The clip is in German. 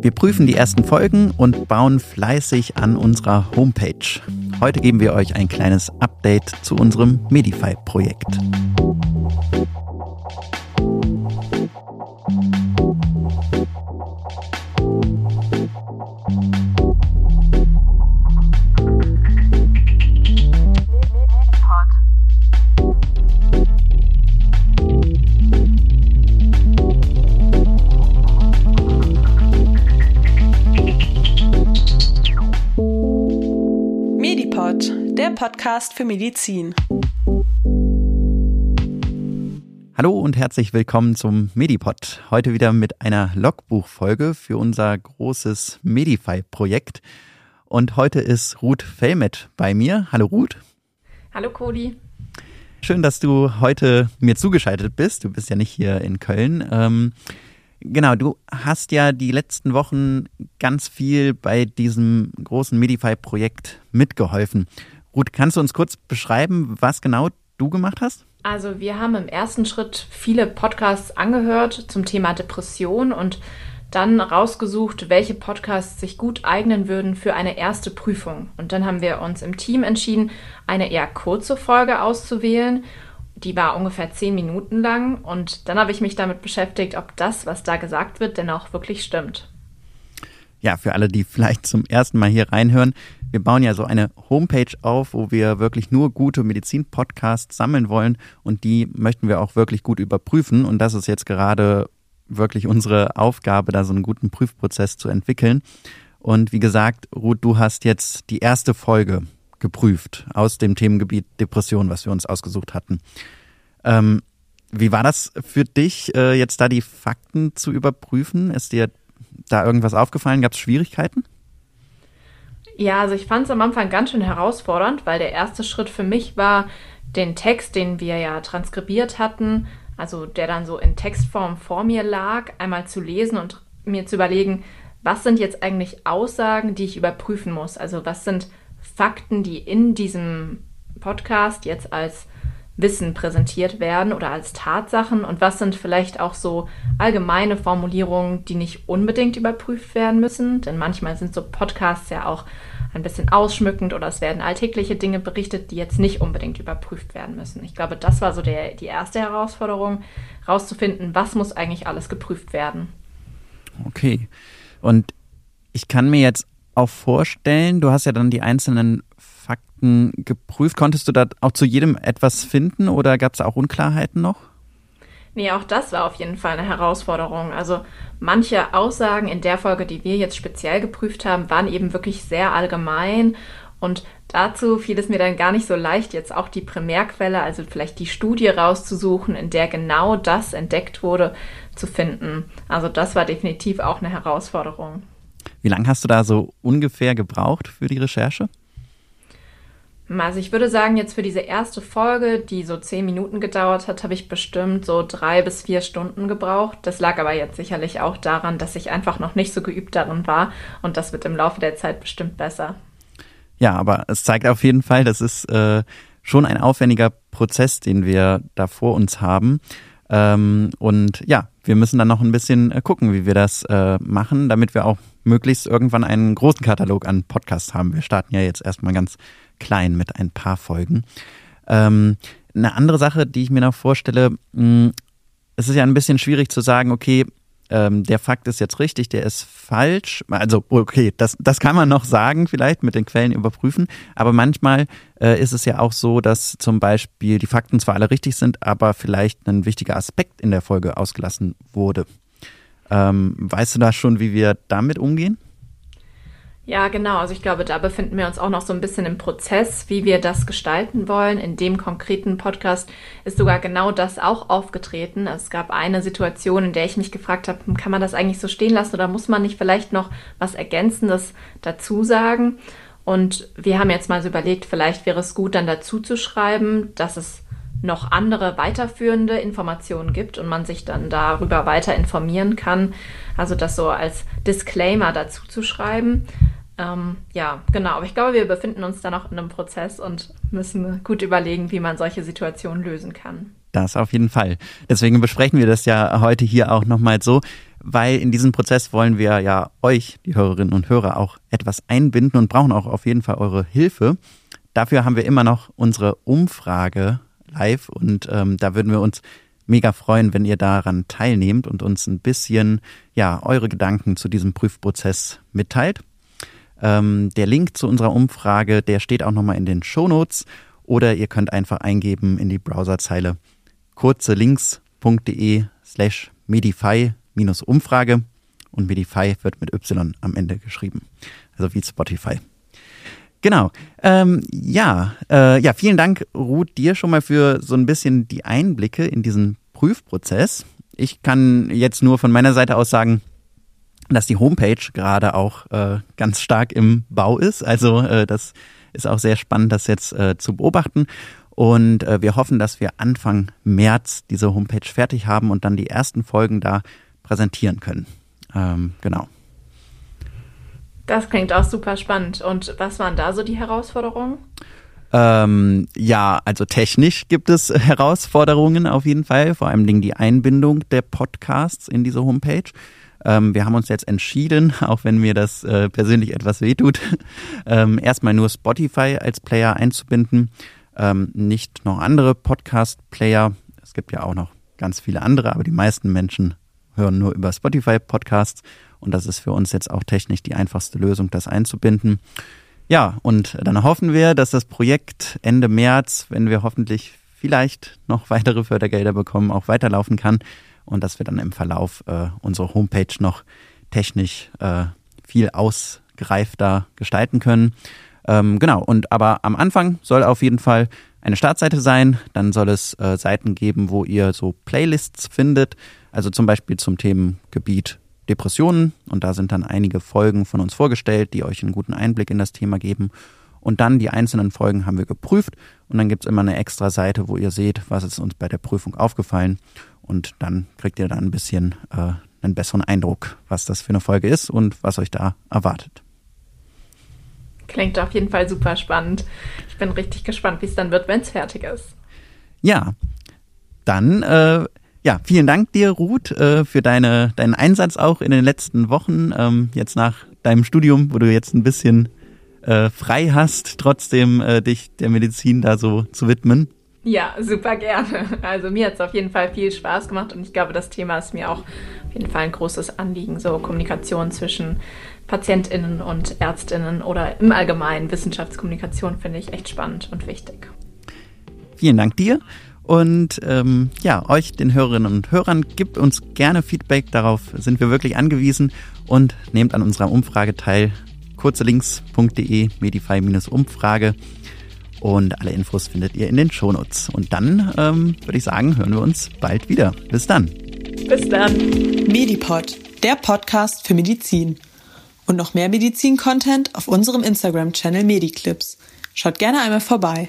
Wir prüfen die ersten Folgen und bauen fleißig an unserer Homepage. Heute geben wir euch ein kleines Update zu unserem Medify-Projekt. Podcast für Medizin. Hallo und herzlich willkommen zum Medipod. Heute wieder mit einer Logbuchfolge für unser großes Medify-Projekt. Und heute ist Ruth Fellmet bei mir. Hallo Ruth. Hallo Cody. Schön, dass du heute mir zugeschaltet bist. Du bist ja nicht hier in Köln. Ähm, genau, du hast ja die letzten Wochen ganz viel bei diesem großen Medify-Projekt mitgeholfen. Ruth, kannst du uns kurz beschreiben, was genau du gemacht hast? Also wir haben im ersten Schritt viele Podcasts angehört zum Thema Depression und dann rausgesucht, welche Podcasts sich gut eignen würden für eine erste Prüfung. Und dann haben wir uns im Team entschieden, eine eher kurze Folge auszuwählen. Die war ungefähr zehn Minuten lang und dann habe ich mich damit beschäftigt, ob das, was da gesagt wird, denn auch wirklich stimmt. Ja, für alle, die vielleicht zum ersten Mal hier reinhören, wir bauen ja so eine Homepage auf, wo wir wirklich nur gute Medizin-Podcasts sammeln wollen und die möchten wir auch wirklich gut überprüfen. Und das ist jetzt gerade wirklich unsere Aufgabe, da so einen guten Prüfprozess zu entwickeln. Und wie gesagt, Ruth, du hast jetzt die erste Folge geprüft aus dem Themengebiet Depression, was wir uns ausgesucht hatten. Ähm, wie war das für dich, äh, jetzt da die Fakten zu überprüfen? Ist dir da irgendwas aufgefallen? Gab es Schwierigkeiten? Ja, also ich fand es am Anfang ganz schön herausfordernd, weil der erste Schritt für mich war, den Text, den wir ja transkribiert hatten, also der dann so in Textform vor mir lag, einmal zu lesen und mir zu überlegen, was sind jetzt eigentlich Aussagen, die ich überprüfen muss? Also was sind Fakten, die in diesem Podcast jetzt als Wissen präsentiert werden oder als Tatsachen und was sind vielleicht auch so allgemeine Formulierungen, die nicht unbedingt überprüft werden müssen, denn manchmal sind so Podcasts ja auch ein bisschen ausschmückend oder es werden alltägliche Dinge berichtet, die jetzt nicht unbedingt überprüft werden müssen. Ich glaube, das war so der, die erste Herausforderung, rauszufinden, was muss eigentlich alles geprüft werden. Okay. Und ich kann mir jetzt auch vorstellen, du hast ja dann die einzelnen Fakten geprüft. Konntest du da auch zu jedem etwas finden oder gab es auch Unklarheiten noch? Nee, auch das war auf jeden Fall eine Herausforderung. Also manche Aussagen in der Folge, die wir jetzt speziell geprüft haben, waren eben wirklich sehr allgemein. Und dazu fiel es mir dann gar nicht so leicht, jetzt auch die Primärquelle, also vielleicht die Studie rauszusuchen, in der genau das entdeckt wurde, zu finden. Also das war definitiv auch eine Herausforderung. Wie lange hast du da so ungefähr gebraucht für die Recherche? Also ich würde sagen, jetzt für diese erste Folge, die so zehn Minuten gedauert hat, habe ich bestimmt so drei bis vier Stunden gebraucht. Das lag aber jetzt sicherlich auch daran, dass ich einfach noch nicht so geübt darin war und das wird im Laufe der Zeit bestimmt besser. Ja, aber es zeigt auf jeden Fall, das ist äh, schon ein aufwendiger Prozess, den wir da vor uns haben. Ähm, und ja, wir müssen dann noch ein bisschen äh, gucken, wie wir das äh, machen, damit wir auch möglichst irgendwann einen großen Katalog an Podcasts haben. Wir starten ja jetzt erstmal ganz klein mit ein paar Folgen. Ähm, eine andere Sache, die ich mir noch vorstelle, mh, hm, es ist ja ein bisschen schwierig zu sagen, okay, ähm, der Fakt ist jetzt richtig, der ist falsch. Also, okay, das, das kann man noch sagen, vielleicht mit den Quellen überprüfen. Aber manchmal äh, ist es ja auch so, dass zum Beispiel die Fakten zwar alle richtig sind, aber vielleicht ein wichtiger Aspekt in der Folge ausgelassen wurde. Ähm, weißt du da schon, wie wir damit umgehen? Ja, genau. Also ich glaube, da befinden wir uns auch noch so ein bisschen im Prozess, wie wir das gestalten wollen. In dem konkreten Podcast ist sogar genau das auch aufgetreten. Es gab eine Situation, in der ich mich gefragt habe, kann man das eigentlich so stehen lassen oder muss man nicht vielleicht noch was Ergänzendes dazu sagen? Und wir haben jetzt mal so überlegt, vielleicht wäre es gut, dann dazu zu schreiben, dass es noch andere weiterführende Informationen gibt und man sich dann darüber weiter informieren kann. Also das so als Disclaimer dazu zu schreiben. Ähm, ja, genau. Aber ich glaube, wir befinden uns da noch in einem Prozess und müssen gut überlegen, wie man solche Situationen lösen kann. Das auf jeden Fall. Deswegen besprechen wir das ja heute hier auch nochmal so, weil in diesem Prozess wollen wir ja euch, die Hörerinnen und Hörer, auch etwas einbinden und brauchen auch auf jeden Fall eure Hilfe. Dafür haben wir immer noch unsere Umfrage live und ähm, da würden wir uns mega freuen, wenn ihr daran teilnehmt und uns ein bisschen ja eure Gedanken zu diesem Prüfprozess mitteilt. Ähm, der Link zu unserer Umfrage, der steht auch nochmal in den Shownotes oder ihr könnt einfach eingeben in die Browserzeile kurzelinks.de slash medify-umfrage und Medify wird mit Y am Ende geschrieben, also wie Spotify. Genau. Ähm, ja, äh, ja, vielen Dank, Ruth, dir schon mal für so ein bisschen die Einblicke in diesen Prüfprozess. Ich kann jetzt nur von meiner Seite aus sagen, dass die Homepage gerade auch äh, ganz stark im Bau ist. Also äh, das ist auch sehr spannend, das jetzt äh, zu beobachten. Und äh, wir hoffen, dass wir Anfang März diese Homepage fertig haben und dann die ersten Folgen da präsentieren können. Ähm, genau. Das klingt auch super spannend. Und was waren da so die Herausforderungen? Ähm, ja, also technisch gibt es Herausforderungen auf jeden Fall, vor allem die Einbindung der Podcasts in diese Homepage. Ähm, wir haben uns jetzt entschieden, auch wenn mir das äh, persönlich etwas wehtut, ähm, erstmal nur Spotify als Player einzubinden, ähm, nicht noch andere Podcast-Player. Es gibt ja auch noch ganz viele andere, aber die meisten Menschen hören nur über Spotify Podcasts. Und das ist für uns jetzt auch technisch die einfachste Lösung, das einzubinden. Ja, und dann hoffen wir, dass das Projekt Ende März, wenn wir hoffentlich vielleicht noch weitere Fördergelder bekommen, auch weiterlaufen kann und dass wir dann im Verlauf äh, unsere Homepage noch technisch äh, viel ausgereifter gestalten können. Ähm, genau, und aber am Anfang soll auf jeden Fall eine Startseite sein. Dann soll es äh, Seiten geben, wo ihr so Playlists findet, also zum Beispiel zum Themengebiet Depressionen und da sind dann einige Folgen von uns vorgestellt, die euch einen guten Einblick in das Thema geben. Und dann die einzelnen Folgen haben wir geprüft und dann gibt's immer eine extra Seite, wo ihr seht, was ist uns bei der Prüfung aufgefallen. Und dann kriegt ihr da ein bisschen äh, einen besseren Eindruck, was das für eine Folge ist und was euch da erwartet. Klingt auf jeden Fall super spannend. Ich bin richtig gespannt, wie es dann wird, wenn es fertig ist. Ja, dann äh, ja, vielen Dank dir, Ruth, äh, für deine, deinen Einsatz auch in den letzten Wochen. Ähm, jetzt nach deinem Studium, wo du jetzt ein bisschen äh, frei hast, trotzdem äh, dich der Medizin da so zu widmen. Ja, super gerne. Also mir hat es auf jeden Fall viel Spaß gemacht und ich glaube, das Thema ist mir auch auf jeden Fall ein großes Anliegen. So Kommunikation zwischen PatientInnen und ÄrztInnen oder im Allgemeinen Wissenschaftskommunikation finde ich echt spannend und wichtig. Vielen Dank dir. Und ähm, ja, euch, den Hörerinnen und Hörern, gibt uns gerne Feedback. Darauf sind wir wirklich angewiesen. Und nehmt an unserer Umfrage teil. kurzelinks.de, Medify-Umfrage. Und alle Infos findet ihr in den Shownotes. Und dann ähm, würde ich sagen, hören wir uns bald wieder. Bis dann. Bis dann. Medipod, der Podcast für Medizin. Und noch mehr Medizin-Content auf unserem Instagram-Channel Mediclips. Schaut gerne einmal vorbei.